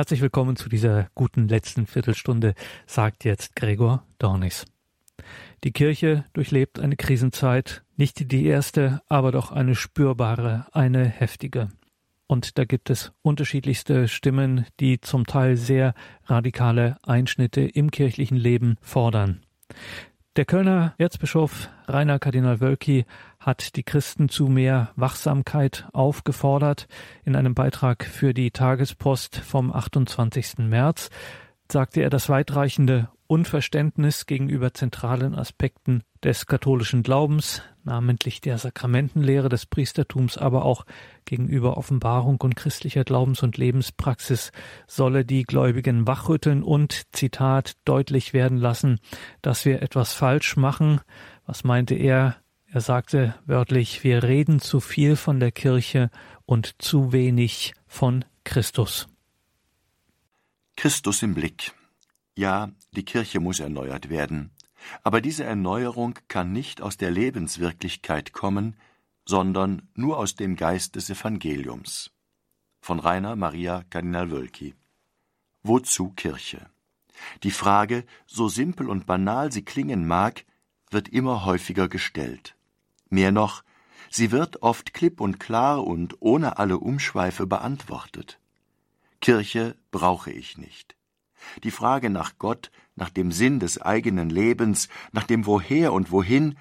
Herzlich willkommen zu dieser guten letzten Viertelstunde, sagt jetzt Gregor Dornis. Die Kirche durchlebt eine Krisenzeit, nicht die erste, aber doch eine spürbare, eine heftige. Und da gibt es unterschiedlichste Stimmen, die zum Teil sehr radikale Einschnitte im kirchlichen Leben fordern. Der Kölner Erzbischof Rainer Kardinal Wölki hat die Christen zu mehr Wachsamkeit aufgefordert. In einem Beitrag für die Tagespost vom 28. März sagte er, das weitreichende Unverständnis gegenüber zentralen Aspekten des katholischen Glaubens, namentlich der Sakramentenlehre des Priestertums, aber auch gegenüber Offenbarung und christlicher Glaubens- und Lebenspraxis solle die Gläubigen wachrütteln und, Zitat, deutlich werden lassen, dass wir etwas falsch machen. Was meinte er? Er sagte wörtlich, wir reden zu viel von der Kirche und zu wenig von Christus. Christus im Blick. Ja, die Kirche muss erneuert werden. Aber diese Erneuerung kann nicht aus der Lebenswirklichkeit kommen, sondern nur aus dem Geist des Evangeliums. Von Rainer Maria Kardinal Wölki. Wozu Kirche? Die Frage, so simpel und banal sie klingen mag, wird immer häufiger gestellt. Mehr noch, sie wird oft klipp und klar und ohne alle Umschweife beantwortet. Kirche brauche ich nicht. Die Frage nach Gott, nach dem Sinn des eigenen Lebens, nach dem Woher und Wohin,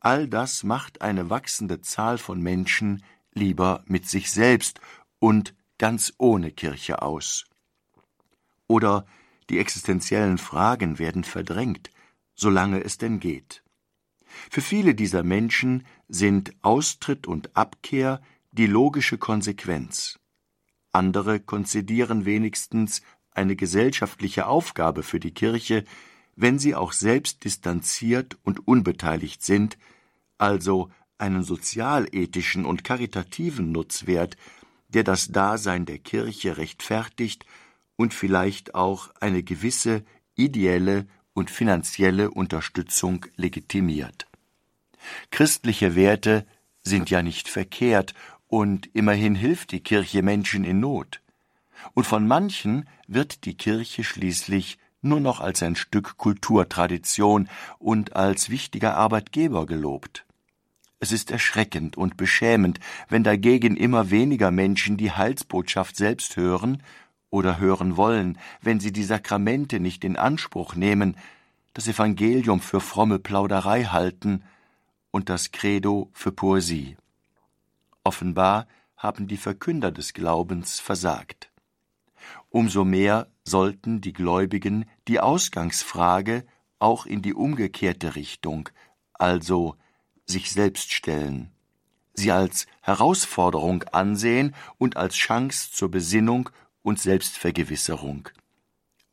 all das macht eine wachsende Zahl von Menschen lieber mit sich selbst und ganz ohne Kirche aus. Oder die existenziellen Fragen werden verdrängt, solange es denn geht. Für viele dieser Menschen sind Austritt und Abkehr die logische Konsequenz. Andere konzidieren wenigstens eine gesellschaftliche Aufgabe für die Kirche, wenn sie auch selbst distanziert und unbeteiligt sind, also einen sozialethischen und karitativen Nutzwert, der das Dasein der Kirche rechtfertigt und vielleicht auch eine gewisse ideelle und finanzielle Unterstützung legitimiert. Christliche Werte sind ja nicht verkehrt, und immerhin hilft die Kirche Menschen in Not und von manchen wird die Kirche schließlich nur noch als ein Stück Kulturtradition und als wichtiger Arbeitgeber gelobt. Es ist erschreckend und beschämend, wenn dagegen immer weniger Menschen die Heilsbotschaft selbst hören oder hören wollen, wenn sie die Sakramente nicht in Anspruch nehmen, das Evangelium für fromme Plauderei halten und das Credo für Poesie. Offenbar haben die Verkünder des Glaubens versagt. Umso mehr sollten die Gläubigen die Ausgangsfrage auch in die umgekehrte Richtung, also sich selbst stellen, sie als Herausforderung ansehen und als Chance zur Besinnung und Selbstvergewisserung.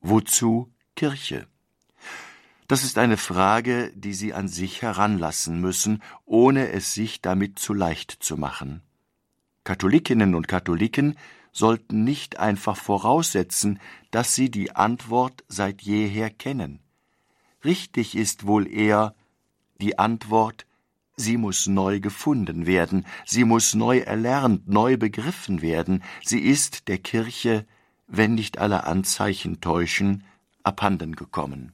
Wozu Kirche? Das ist eine Frage, die Sie an sich heranlassen müssen, ohne es sich damit zu leicht zu machen. Katholikinnen und Katholiken sollten nicht einfach voraussetzen, dass sie die Antwort seit jeher kennen. Richtig ist wohl eher die Antwort, sie muss neu gefunden werden, sie muss neu erlernt, neu begriffen werden, sie ist der Kirche, wenn nicht alle Anzeichen täuschen, abhanden gekommen.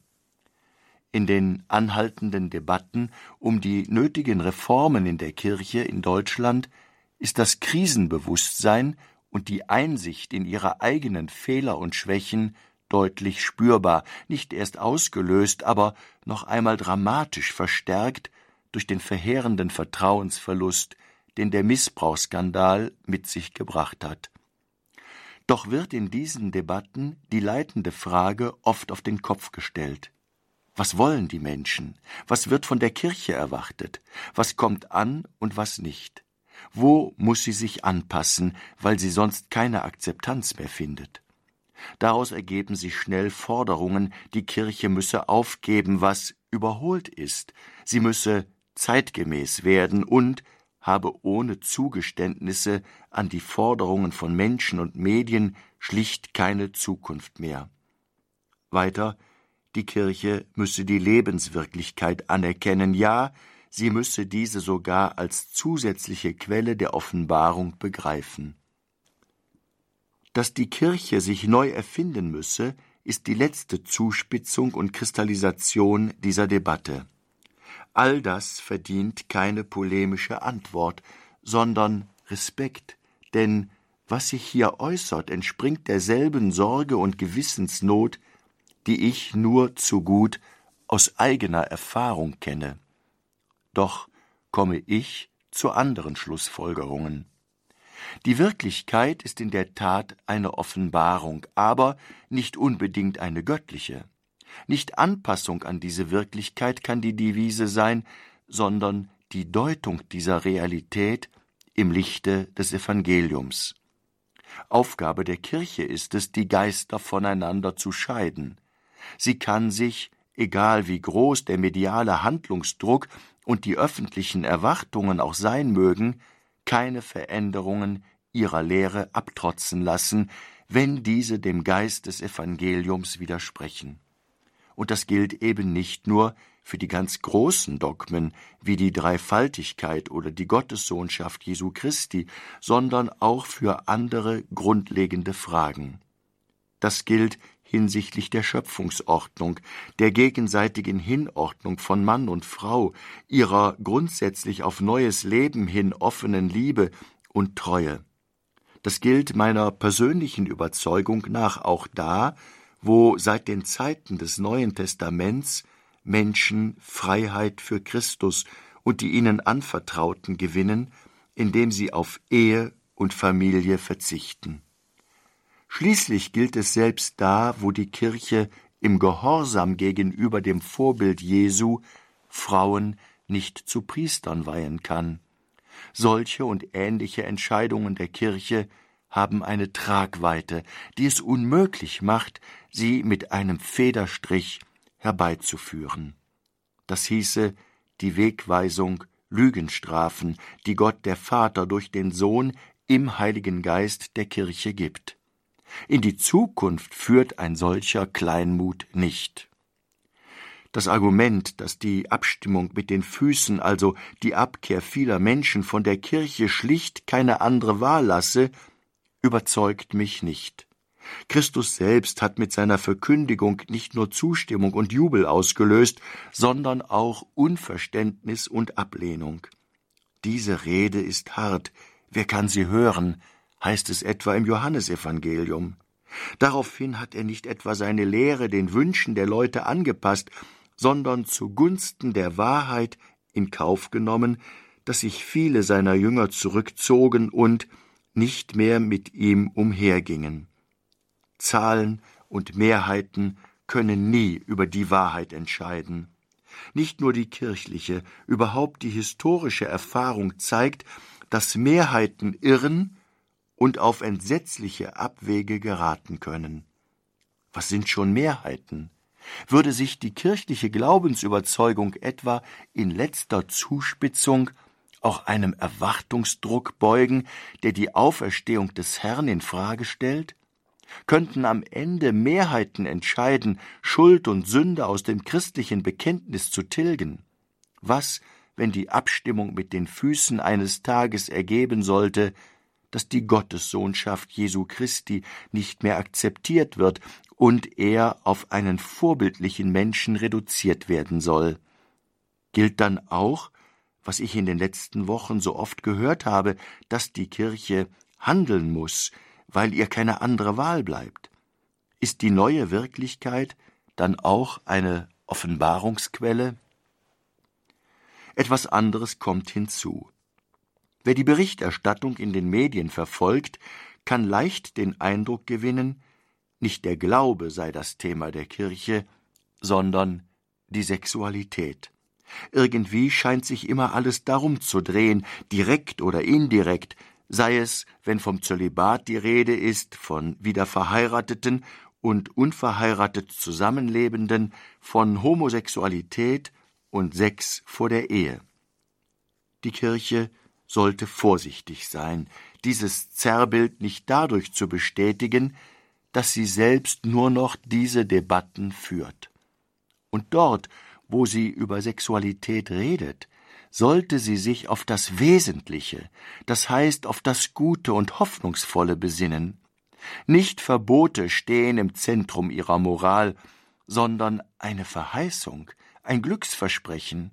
In den anhaltenden Debatten um die nötigen Reformen in der Kirche in Deutschland ist das Krisenbewusstsein und die Einsicht in ihre eigenen Fehler und Schwächen deutlich spürbar, nicht erst ausgelöst, aber noch einmal dramatisch verstärkt durch den verheerenden Vertrauensverlust, den der Missbrauchsskandal mit sich gebracht hat. Doch wird in diesen Debatten die leitende Frage oft auf den Kopf gestellt. Was wollen die Menschen? Was wird von der Kirche erwartet? Was kommt an und was nicht? Wo muss sie sich anpassen, weil sie sonst keine Akzeptanz mehr findet? Daraus ergeben sich schnell Forderungen, die Kirche müsse aufgeben, was überholt ist, sie müsse zeitgemäß werden und habe ohne Zugeständnisse an die Forderungen von Menschen und Medien schlicht keine Zukunft mehr. Weiter, die Kirche müsse die Lebenswirklichkeit anerkennen, ja, sie müsse diese sogar als zusätzliche Quelle der Offenbarung begreifen. Dass die Kirche sich neu erfinden müsse, ist die letzte Zuspitzung und Kristallisation dieser Debatte. All das verdient keine polemische Antwort, sondern Respekt, denn was sich hier äußert, entspringt derselben Sorge und Gewissensnot, die ich nur zu gut aus eigener Erfahrung kenne. Doch komme ich zu anderen Schlussfolgerungen. Die Wirklichkeit ist in der Tat eine Offenbarung, aber nicht unbedingt eine göttliche. Nicht Anpassung an diese Wirklichkeit kann die Devise sein, sondern die Deutung dieser Realität im Lichte des Evangeliums. Aufgabe der Kirche ist es, die Geister voneinander zu scheiden. Sie kann sich, egal wie groß der mediale Handlungsdruck und die öffentlichen Erwartungen auch sein mögen, keine Veränderungen ihrer Lehre abtrotzen lassen, wenn diese dem Geist des Evangeliums widersprechen. Und das gilt eben nicht nur für die ganz großen Dogmen wie die Dreifaltigkeit oder die Gottessohnschaft Jesu Christi, sondern auch für andere grundlegende Fragen. Das gilt hinsichtlich der Schöpfungsordnung, der gegenseitigen Hinordnung von Mann und Frau, ihrer grundsätzlich auf neues Leben hin offenen Liebe und Treue. Das gilt meiner persönlichen Überzeugung nach auch da, wo seit den Zeiten des Neuen Testaments Menschen Freiheit für Christus und die ihnen Anvertrauten gewinnen, indem sie auf Ehe und Familie verzichten. Schließlich gilt es selbst da, wo die Kirche im Gehorsam gegenüber dem Vorbild Jesu Frauen nicht zu Priestern weihen kann. Solche und ähnliche Entscheidungen der Kirche haben eine Tragweite, die es unmöglich macht, sie mit einem Federstrich herbeizuführen. Das hieße die Wegweisung, Lügenstrafen, die Gott der Vater durch den Sohn im Heiligen Geist der Kirche gibt. In die Zukunft führt ein solcher Kleinmut nicht. Das Argument, dass die Abstimmung mit den Füßen, also die Abkehr vieler Menschen von der Kirche schlicht keine andere Wahl lasse, überzeugt mich nicht. Christus selbst hat mit seiner Verkündigung nicht nur Zustimmung und Jubel ausgelöst, sondern auch Unverständnis und Ablehnung. Diese Rede ist hart, wer kann sie hören, heißt es etwa im Johannesevangelium. Daraufhin hat er nicht etwa seine Lehre den Wünschen der Leute angepasst, sondern zugunsten der Wahrheit in Kauf genommen, dass sich viele seiner Jünger zurückzogen und nicht mehr mit ihm umhergingen. Zahlen und Mehrheiten können nie über die Wahrheit entscheiden. Nicht nur die kirchliche, überhaupt die historische Erfahrung zeigt, dass Mehrheiten irren und auf entsetzliche Abwege geraten können. Was sind schon Mehrheiten? Würde sich die kirchliche Glaubensüberzeugung etwa in letzter Zuspitzung auch einem Erwartungsdruck beugen, der die Auferstehung des Herrn in Frage stellt? könnten am Ende Mehrheiten entscheiden, Schuld und Sünde aus dem christlichen Bekenntnis zu tilgen. Was, wenn die Abstimmung mit den Füßen eines Tages ergeben sollte, dass die Gottessohnschaft Jesu Christi nicht mehr akzeptiert wird und er auf einen vorbildlichen Menschen reduziert werden soll. Gilt dann auch, was ich in den letzten Wochen so oft gehört habe, dass die Kirche handeln muss, weil ihr keine andere Wahl bleibt. Ist die neue Wirklichkeit dann auch eine Offenbarungsquelle? Etwas anderes kommt hinzu. Wer die Berichterstattung in den Medien verfolgt, kann leicht den Eindruck gewinnen, nicht der Glaube sei das Thema der Kirche, sondern die Sexualität. Irgendwie scheint sich immer alles darum zu drehen, direkt oder indirekt, sei es, wenn vom Zölibat die Rede ist, von wiederverheirateten und unverheiratet Zusammenlebenden, von Homosexualität und Sex vor der Ehe. Die Kirche sollte vorsichtig sein, dieses Zerrbild nicht dadurch zu bestätigen, dass sie selbst nur noch diese Debatten führt. Und dort, wo sie über Sexualität redet, sollte sie sich auf das Wesentliche, das heißt auf das Gute und Hoffnungsvolle besinnen. Nicht Verbote stehen im Zentrum ihrer Moral, sondern eine Verheißung, ein Glücksversprechen.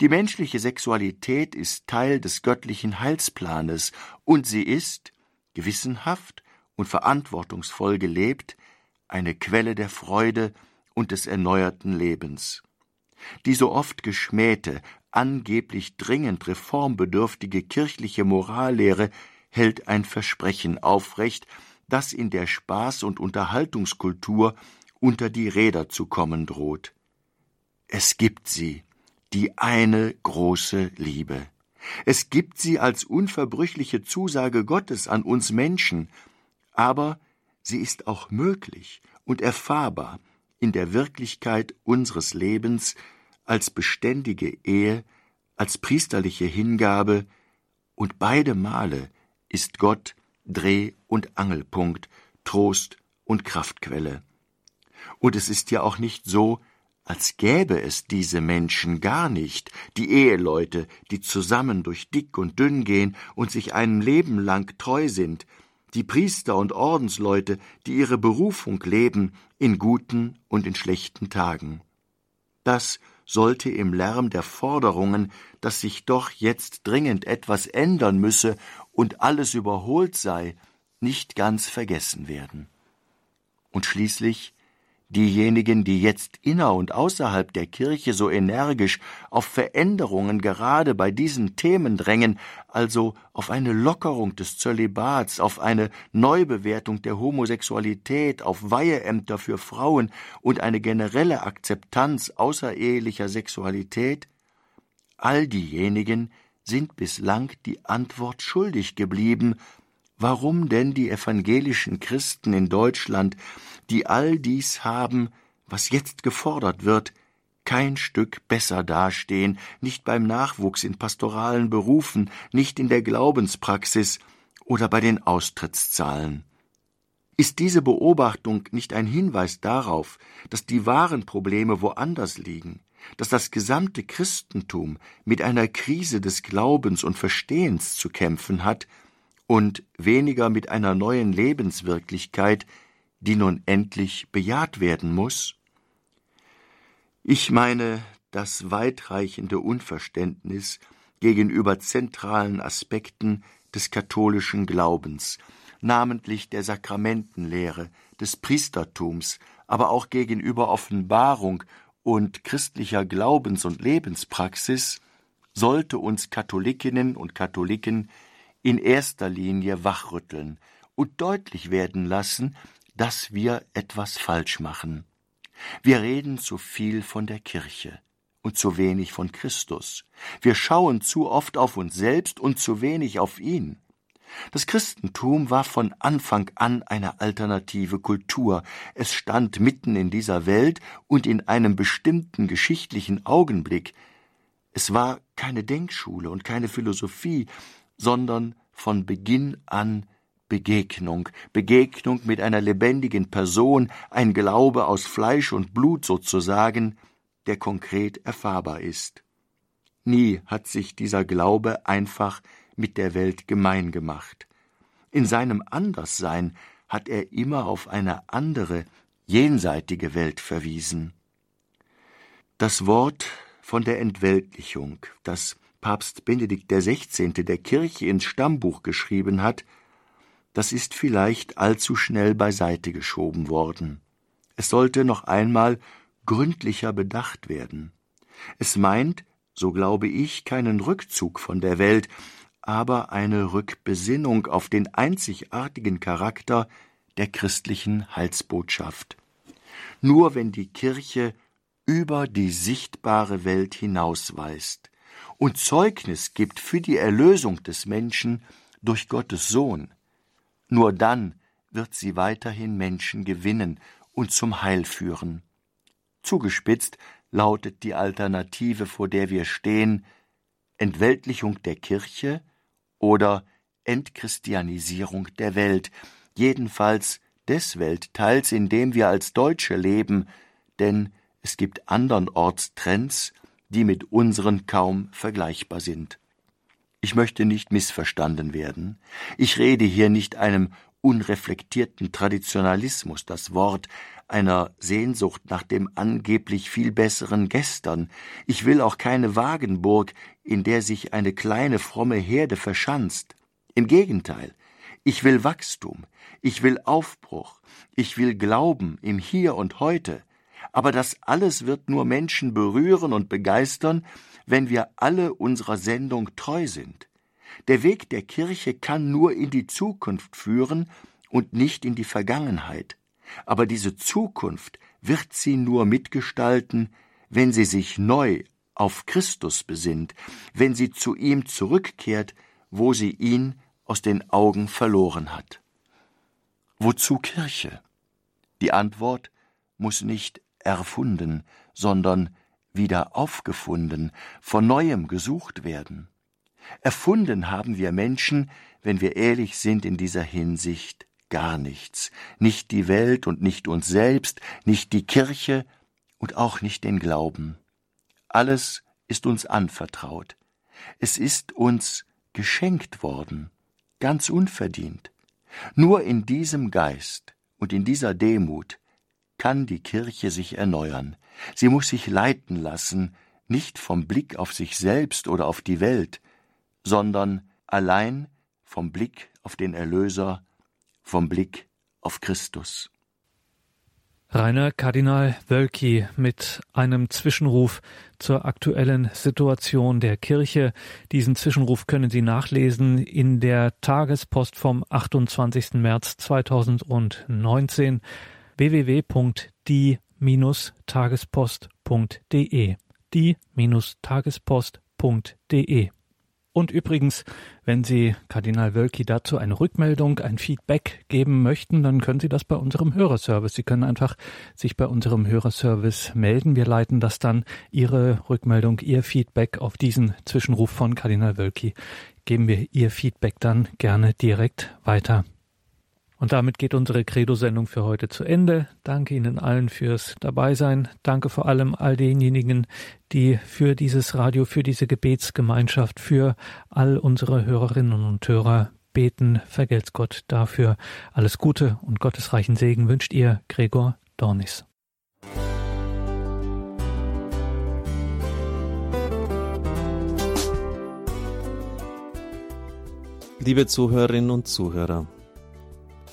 Die menschliche Sexualität ist Teil des göttlichen Heilsplanes, und sie ist, gewissenhaft und verantwortungsvoll gelebt, eine Quelle der Freude und des erneuerten Lebens. Die so oft geschmähte, angeblich dringend reformbedürftige kirchliche Morallehre hält ein Versprechen aufrecht, das in der Spaß- und Unterhaltungskultur unter die Räder zu kommen droht. Es gibt sie, die eine große Liebe. Es gibt sie als unverbrüchliche Zusage Gottes an uns Menschen, aber sie ist auch möglich und erfahrbar in der Wirklichkeit unseres Lebens als beständige Ehe, als priesterliche Hingabe, und beide Male ist Gott Dreh- und Angelpunkt, Trost und Kraftquelle. Und es ist ja auch nicht so, als gäbe es diese Menschen gar nicht, die Eheleute, die zusammen durch dick und dünn gehen und sich einem Leben lang treu sind, die Priester und Ordensleute, die ihre Berufung leben in guten und in schlechten Tagen. Das sollte im Lärm der Forderungen, dass sich doch jetzt dringend etwas ändern müsse und alles überholt sei, nicht ganz vergessen werden. Und schließlich diejenigen, die jetzt inner und außerhalb der Kirche so energisch auf Veränderungen gerade bei diesen Themen drängen, also auf eine Lockerung des Zölibats, auf eine Neubewertung der Homosexualität, auf Weiheämter für Frauen und eine generelle Akzeptanz außerehelicher Sexualität, all diejenigen sind bislang die Antwort schuldig geblieben, warum denn die evangelischen Christen in Deutschland die all dies haben, was jetzt gefordert wird, kein Stück besser dastehen, nicht beim Nachwuchs in pastoralen Berufen, nicht in der Glaubenspraxis oder bei den Austrittszahlen. Ist diese Beobachtung nicht ein Hinweis darauf, dass die wahren Probleme woanders liegen, dass das gesamte Christentum mit einer Krise des Glaubens und Verstehens zu kämpfen hat und weniger mit einer neuen Lebenswirklichkeit, die nun endlich bejaht werden muss? Ich meine das weitreichende Unverständnis gegenüber zentralen Aspekten des katholischen Glaubens, namentlich der Sakramentenlehre, des Priestertums, aber auch gegenüber Offenbarung und christlicher Glaubens- und Lebenspraxis, sollte uns Katholikinnen und Katholiken in erster Linie wachrütteln und deutlich werden lassen, dass wir etwas falsch machen. Wir reden zu viel von der Kirche und zu wenig von Christus. Wir schauen zu oft auf uns selbst und zu wenig auf ihn. Das Christentum war von Anfang an eine alternative Kultur. Es stand mitten in dieser Welt und in einem bestimmten geschichtlichen Augenblick. Es war keine Denkschule und keine Philosophie, sondern von Beginn an Begegnung, Begegnung mit einer lebendigen Person, ein Glaube aus Fleisch und Blut sozusagen, der konkret erfahrbar ist. Nie hat sich dieser Glaube einfach mit der Welt gemein gemacht. In seinem Anderssein hat er immer auf eine andere, jenseitige Welt verwiesen. Das Wort von der Entweltlichung, das Papst Benedikt XVI. der Kirche ins Stammbuch geschrieben hat, das ist vielleicht allzu schnell beiseite geschoben worden. Es sollte noch einmal gründlicher bedacht werden. Es meint, so glaube ich, keinen Rückzug von der Welt, aber eine Rückbesinnung auf den einzigartigen Charakter der christlichen Heilsbotschaft. Nur wenn die Kirche über die sichtbare Welt hinausweist und Zeugnis gibt für die Erlösung des Menschen durch Gottes Sohn, nur dann wird sie weiterhin Menschen gewinnen und zum Heil führen. Zugespitzt lautet die Alternative, vor der wir stehen, Entweltlichung der Kirche oder Entchristianisierung der Welt, jedenfalls des Weltteils, in dem wir als Deutsche leben, denn es gibt andernorts Trends, die mit unseren kaum vergleichbar sind. Ich möchte nicht missverstanden werden. Ich rede hier nicht einem unreflektierten Traditionalismus das Wort, einer Sehnsucht nach dem angeblich viel besseren Gestern. Ich will auch keine Wagenburg, in der sich eine kleine fromme Herde verschanzt. Im Gegenteil, ich will Wachstum, ich will Aufbruch, ich will Glauben im Hier und heute. Aber das alles wird nur Menschen berühren und begeistern, wenn wir alle unserer Sendung treu sind. Der Weg der Kirche kann nur in die Zukunft führen und nicht in die Vergangenheit. Aber diese Zukunft wird sie nur mitgestalten, wenn sie sich neu auf Christus besinnt, wenn sie zu ihm zurückkehrt, wo sie ihn aus den Augen verloren hat. Wozu Kirche? Die Antwort muss nicht erfunden, sondern wieder aufgefunden, von neuem gesucht werden. Erfunden haben wir Menschen, wenn wir ehrlich sind in dieser Hinsicht, gar nichts, nicht die Welt und nicht uns selbst, nicht die Kirche und auch nicht den Glauben. Alles ist uns anvertraut. Es ist uns geschenkt worden, ganz unverdient. Nur in diesem Geist und in dieser Demut kann die Kirche sich erneuern. Sie muss sich leiten lassen, nicht vom Blick auf sich selbst oder auf die Welt, sondern allein vom Blick auf den Erlöser, vom Blick auf Christus. Rainer Kardinal Wölki mit einem Zwischenruf zur aktuellen Situation der Kirche. Diesen Zwischenruf können Sie nachlesen in der Tagespost vom 28. März 2019 www.die-tagespost.de die-tagespost.de und übrigens, wenn Sie Kardinal Wölki dazu eine Rückmeldung, ein Feedback geben möchten, dann können Sie das bei unserem Hörerservice. Sie können einfach sich bei unserem Hörerservice melden. Wir leiten das dann, Ihre Rückmeldung, Ihr Feedback auf diesen Zwischenruf von Kardinal Wölki. Geben wir Ihr Feedback dann gerne direkt weiter. Und damit geht unsere Credo-Sendung für heute zu Ende. Danke Ihnen allen fürs Dabeisein. Danke vor allem all denjenigen, die für dieses Radio, für diese Gebetsgemeinschaft, für all unsere Hörerinnen und Hörer beten. Vergelt's Gott dafür. Alles Gute und gottesreichen Segen wünscht ihr Gregor Dornis. Liebe Zuhörerinnen und Zuhörer,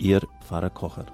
Ihr Pfarrer Kocher.